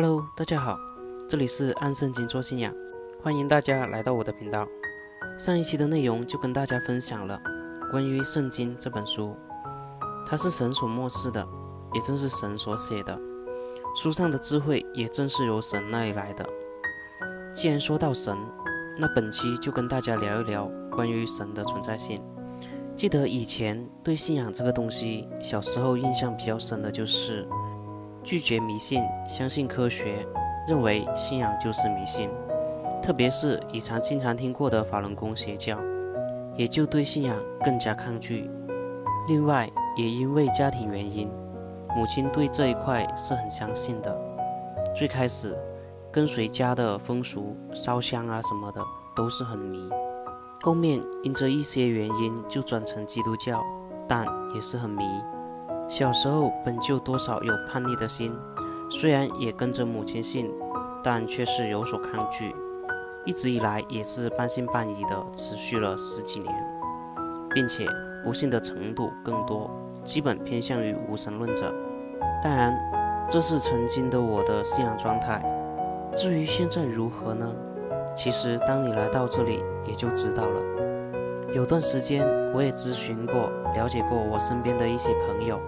Hello，大家好，这里是按圣经做信仰，欢迎大家来到我的频道。上一期的内容就跟大家分享了关于圣经这本书，它是神所漠视的，也正是神所写的。书上的智慧也正是由神那里来的。既然说到神，那本期就跟大家聊一聊关于神的存在性。记得以前对信仰这个东西，小时候印象比较深的就是拒绝迷信，相信科学，认为信仰就是迷信。特别是以前经常听过的法轮功邪教，也就对信仰更加抗拒。另外，也因为家庭原因，母亲对这一块是很相信的。最开始跟随家的风俗，烧香啊什么的都是很迷。后面因着一些原因就转成基督教，但也是很迷。小时候本就多少有叛逆的心，虽然也跟着母亲信，但却是有所抗拒。一直以来也是半信半疑的，持续了十几年，并且不信的程度更多，基本偏向于无神论者。当然，这是曾经的我的信仰状态。至于现在如何呢？其实，当你来到这里，也就知道了。有段时间，我也咨询过、了解过我身边的一些朋友，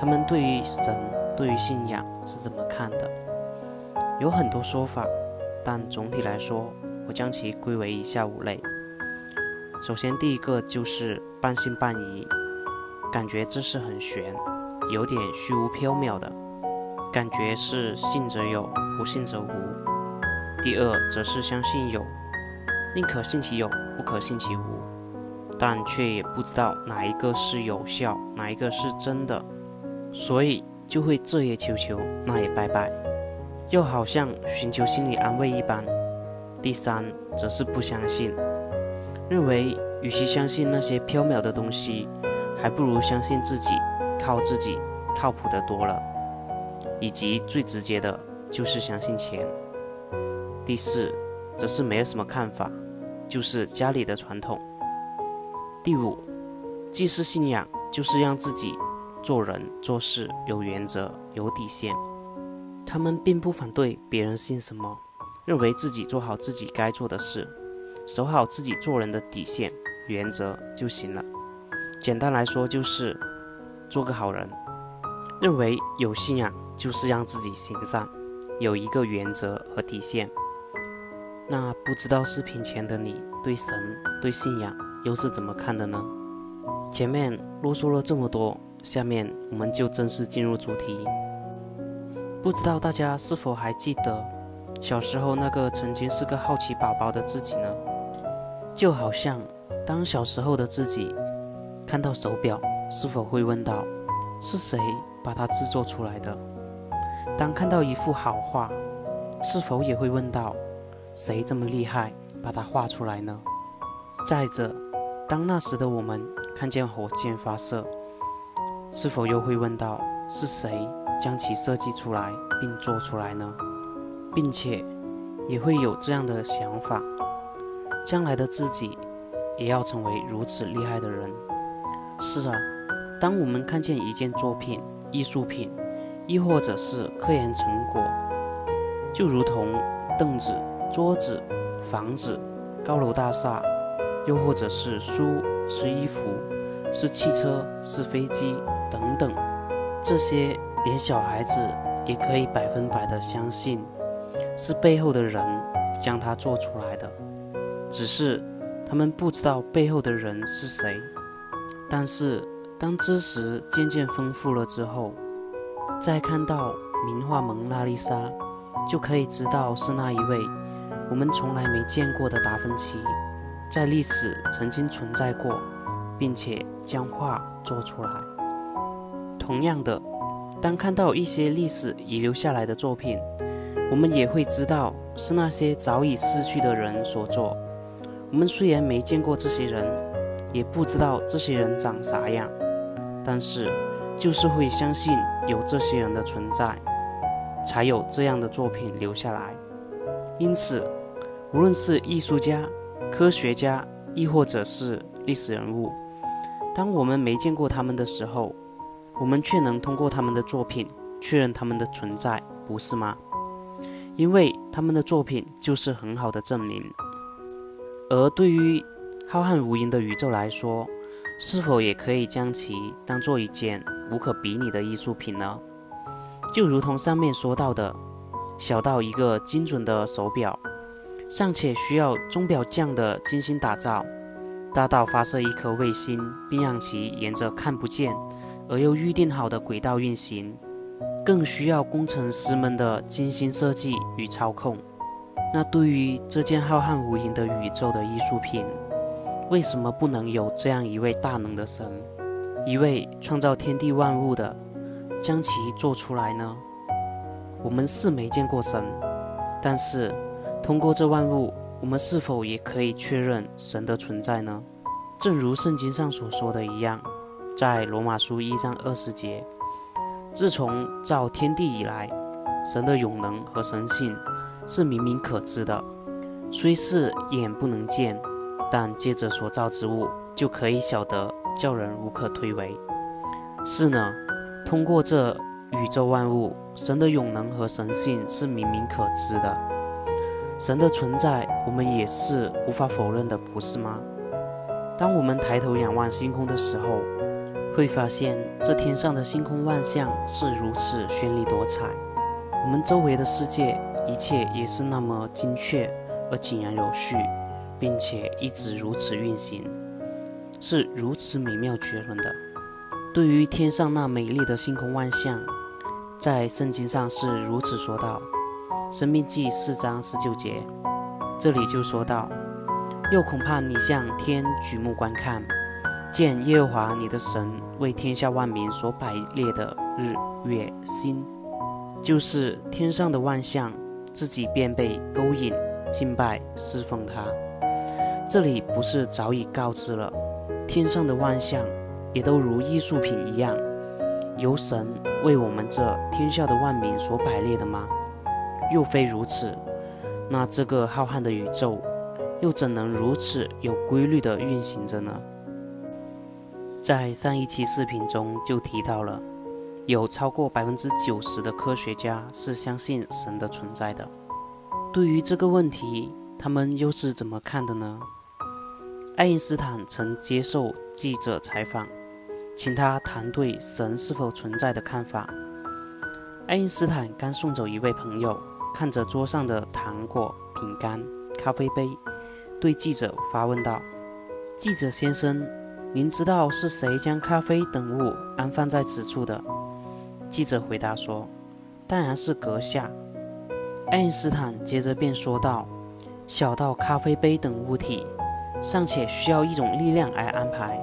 他们对于神、对于信仰是怎么看的？有很多说法，但总体来说，我将其归为以下五类。首先，第一个就是半信半疑，感觉这是很玄，有点虚无缥缈的，感觉是信则有，不信则无。第二，则是相信有，宁可信其有，不可信其无，但却也不知道哪一个是有效，哪一个是真的，所以就会这也求求，那也拜拜，又好像寻求心理安慰一般。第三，则是不相信，认为与其相信那些缥缈的东西，还不如相信自己，靠自己靠谱的多了，以及最直接的就是相信钱。第四，则是没有什么看法，就是家里的传统。第五，既是信仰，就是让自己做人做事有原则、有底线。他们并不反对别人信什么，认为自己做好自己该做的事，守好自己做人的底线、原则就行了。简单来说，就是做个好人。认为有信仰就是让自己行善，有一个原则和底线。那不知道视频前的你对神、对信仰又是怎么看的呢？前面啰嗦了这么多，下面我们就正式进入主题。不知道大家是否还记得小时候那个曾经是个好奇宝宝的自己呢？就好像当小时候的自己看到手表，是否会问到是谁把它制作出来的？当看到一幅好画，是否也会问到？谁这么厉害，把它画出来呢？再者，当那时的我们看见火箭发射，是否又会问到是谁将其设计出来并做出来呢？并且也会有这样的想法：将来的自己也要成为如此厉害的人。是啊，当我们看见一件作品、艺术品，亦或者是科研成果，就如同凳子。桌子、房子、高楼大厦，又或者是书、是衣服、是汽车、是飞机等等，这些连小孩子也可以百分百的相信，是背后的人将它做出来的，只是他们不知道背后的人是谁。但是当知识渐渐丰富了之后，再看到名画《蒙娜丽莎》，就可以知道是那一位。我们从来没见过的达芬奇，在历史曾经存在过，并且将画做出来。同样的，当看到一些历史遗留下来的作品，我们也会知道是那些早已逝去的人所做。我们虽然没见过这些人，也不知道这些人长啥样，但是就是会相信有这些人的存在，才有这样的作品留下来。因此。无论是艺术家、科学家，亦或者是历史人物，当我们没见过他们的时候，我们却能通过他们的作品确认他们的存在，不是吗？因为他们的作品就是很好的证明。而对于浩瀚无垠的宇宙来说，是否也可以将其当做一件无可比拟的艺术品呢？就如同上面说到的，小到一个精准的手表，尚且需要钟表匠的精心打造；大到发射一颗卫星，并让其沿着看不见而又预定好的轨道运行，更需要工程师们的精心设计与操控。那对于这件浩瀚无垠的宇宙的艺术品，为什么不能有这样一位大能的神，一位创造天地万物的，将其做出来呢？我们是没见过神，但是通过这万物，我们是否也可以确认神的存在呢？正如圣经上所说的一样，在罗马书一章二十节，自从造天地以来，神的永能和神性是明明可知的，虽是眼不能见。但借着所造之物，就可以晓得，叫人无可推诿。是呢，通过这宇宙万物，神的永能和神性是明明可知的。神的存在，我们也是无法否认的，不是吗？当我们抬头仰望星空的时候，会发现这天上的星空万象是如此绚丽多彩，我们周围的世界一切也是那么精确而井然有序。并且一直如此运行，是如此美妙绝伦的。对于天上那美丽的星空万象，在圣经上是如此说道，《生命记》四章十九节，这里就说到：又恐怕你向天举目观看，见耶和华你的神为天下万民所摆列的日月星，就是天上的万象，自己便被勾引敬拜侍奉他。这里不是早已告知了，天上的万象也都如艺术品一样，由神为我们这天下的万民所摆列的吗？若非如此，那这个浩瀚的宇宙又怎能如此有规律地运行着呢？在上一期视频中就提到了，有超过百分之九十的科学家是相信神的存在的。对于这个问题，他们又是怎么看的呢？爱因斯坦曾接受记者采访，请他谈对神是否存在的看法。爱因斯坦刚送走一位朋友，看着桌上的糖果、饼干、咖啡杯，对记者发问道：“记者先生，您知道是谁将咖啡等物安放在此处的？”记者回答说：“当然是阁下。”爱因斯坦接着便说道：“小到咖啡杯等物体。”尚且需要一种力量来安排，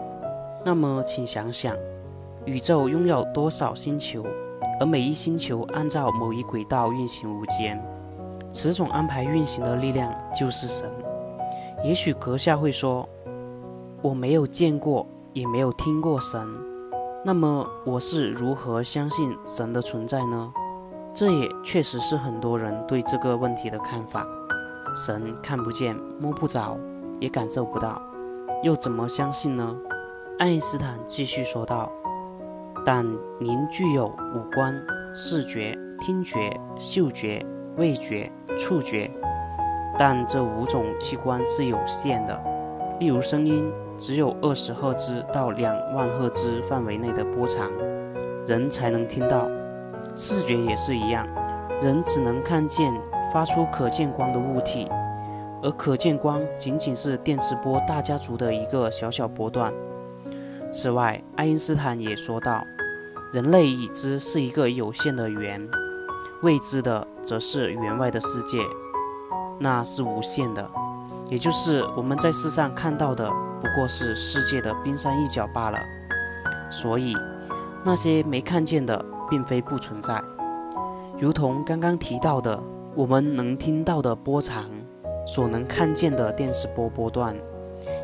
那么请想想，宇宙拥有多少星球，而每一星球按照某一轨道运行无间，此种安排运行的力量就是神。也许阁下会说，我没有见过，也没有听过神，那么我是如何相信神的存在呢？这也确实是很多人对这个问题的看法。神看不见，摸不着。也感受不到，又怎么相信呢？爱因斯坦继续说道：“但您具有五官，视觉、听觉、嗅觉、味觉、触觉，但这五种器官是有限的。例如，声音只有二十赫兹到两万赫兹范围内的波长，人才能听到；视觉也是一样，人只能看见发出可见光的物体。”而可见光仅仅是电磁波大家族的一个小小波段。此外，爱因斯坦也说道：“人类已知是一个有限的圆，未知的则是圆外的世界，那是无限的，也就是我们在世上看到的不过是世界的冰山一角罢了。所以，那些没看见的并非不存在，如同刚刚提到的，我们能听到的波长。”所能看见的电磁波波段，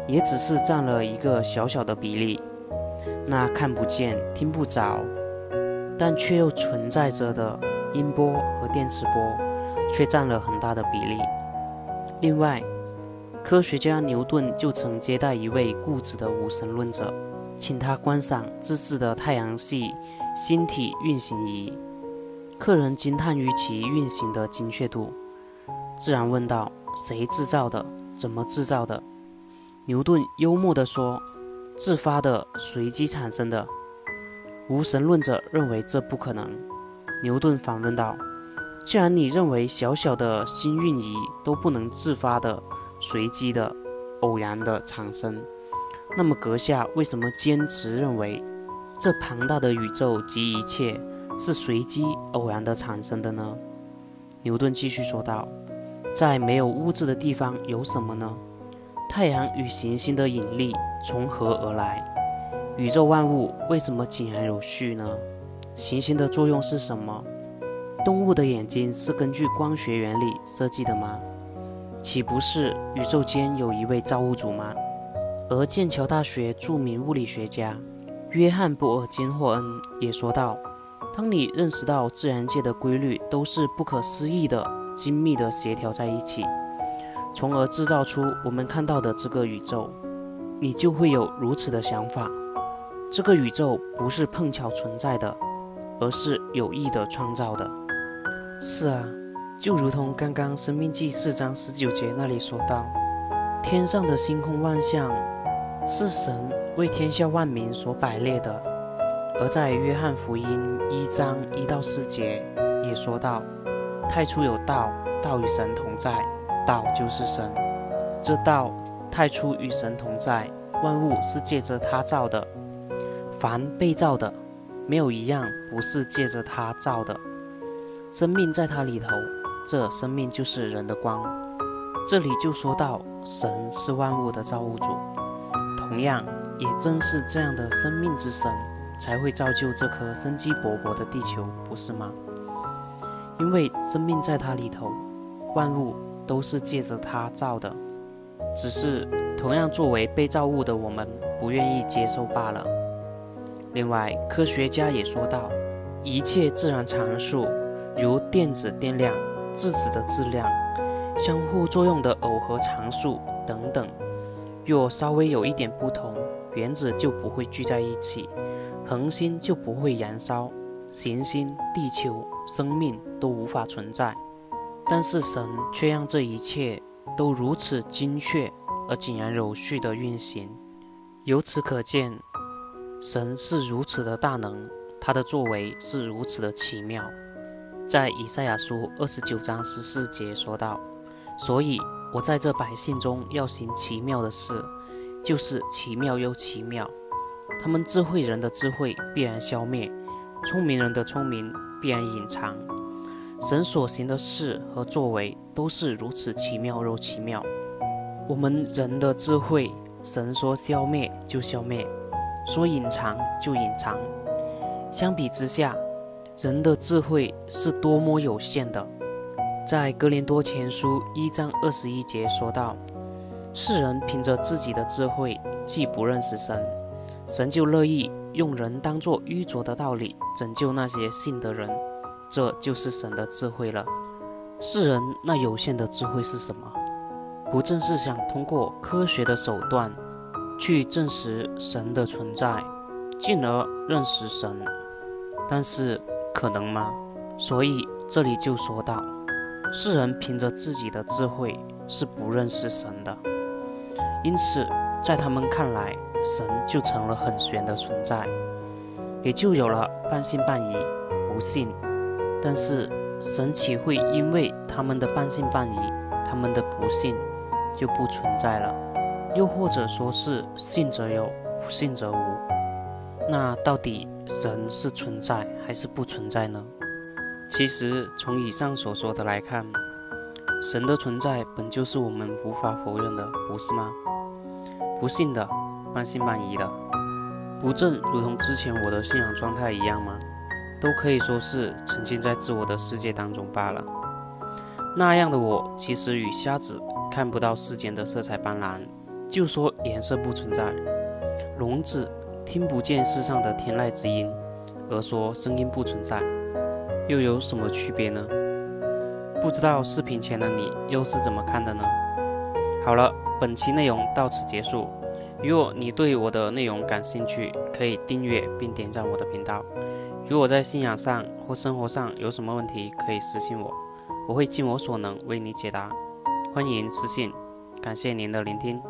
也只是占了一个小小的比例。那看不见、听不着，但却又存在着的音波和电磁波，却占了很大的比例。另外，科学家牛顿就曾接待一位固执的无神论者，请他观赏自制的太阳系星体运行仪。客人惊叹于其运行的精确度。自然问道：“谁制造的？怎么制造的？”牛顿幽默地说：“自发的，随机产生的。”无神论者认为这不可能。牛顿反问道：“既然你认为小小的星运仪都不能自发的、随机的、偶然的产生，那么阁下为什么坚持认为这庞大的宇宙及一切是随机偶然的产生的呢？”牛顿继续说道：“在没有物质的地方有什么呢？太阳与行星的引力从何而来？宇宙万物为什么井然有序呢？行星的作用是什么？动物的眼睛是根据光学原理设计的吗？岂不是宇宙间有一位造物主吗？”而剑桥大学著名物理学家约翰·博尔金霍恩也说道。当你认识到自然界的规律都是不可思议的、精密的协调在一起，从而制造出我们看到的这个宇宙，你就会有如此的想法：这个宇宙不是碰巧存在的，而是有意的创造的。是啊，就如同刚刚《生命记》四章十九节那里说到：“天上的星空万象，是神为天下万民所摆列的。”而在约翰福音一章一到四节也说到：“太初有道，道与神同在，道就是神。这道太初与神同在，万物是借着他造的。凡被造的，没有一样不是借着他造的。生命在他里头，这生命就是人的光。这里就说到神是万物的造物主，同样也正是这样的生命之神。”才会造就这颗生机勃勃的地球，不是吗？因为生命在它里头，万物都是借着它造的，只是同样作为被造物的我们不愿意接受罢了。另外，科学家也说到，一切自然常数，如电子电量、质子的质量、相互作用的耦合常数等等，若稍微有一点不同，原子就不会聚在一起。恒星就不会燃烧，行星、地球、生命都无法存在。但是神却让这一切都如此精确而井然有序地运行。由此可见，神是如此的大能，他的作为是如此的奇妙。在以赛亚书二十九章十四节说道：“所以我在这百姓中要行奇妙的事，就是奇妙又奇妙。”他们智慧人的智慧必然消灭，聪明人的聪明必然隐藏。神所行的事和作为都是如此奇妙又奇妙。我们人的智慧，神说消灭就消灭，说隐藏就隐藏。相比之下，人的智慧是多么有限的。在哥林多前书一章二十一节说道：“世人凭着自己的智慧，既不认识神。”神就乐意用人当作愚拙的道理拯救那些信的人，这就是神的智慧了。世人那有限的智慧是什么？不正是想通过科学的手段去证实神的存在，进而认识神？但是可能吗？所以这里就说到，世人凭着自己的智慧是不认识神的，因此在他们看来。神就成了很玄的存在，也就有了半信半疑、不信。但是神岂会因为他们的半信半疑、他们的不信就不存在了？又或者说是信则有，不信则无？那到底神是存在还是不存在呢？其实从以上所说的来看，神的存在本就是我们无法否认的，不是吗？不信的。半信半疑的，不正如同之前我的信仰状态一样吗？都可以说是沉浸在自我的世界当中罢了。那样的我，其实与瞎子看不到世间的色彩斑斓，就说颜色不存在；聋子听不见世上的天籁之音，而说声音不存在，又有什么区别呢？不知道视频前的你又是怎么看的呢？好了，本期内容到此结束。如果你对我的内容感兴趣，可以订阅并点赞我的频道。如果在信仰上或生活上有什么问题，可以私信我。我会尽我所能为你解答。欢迎私信，感谢您的聆听。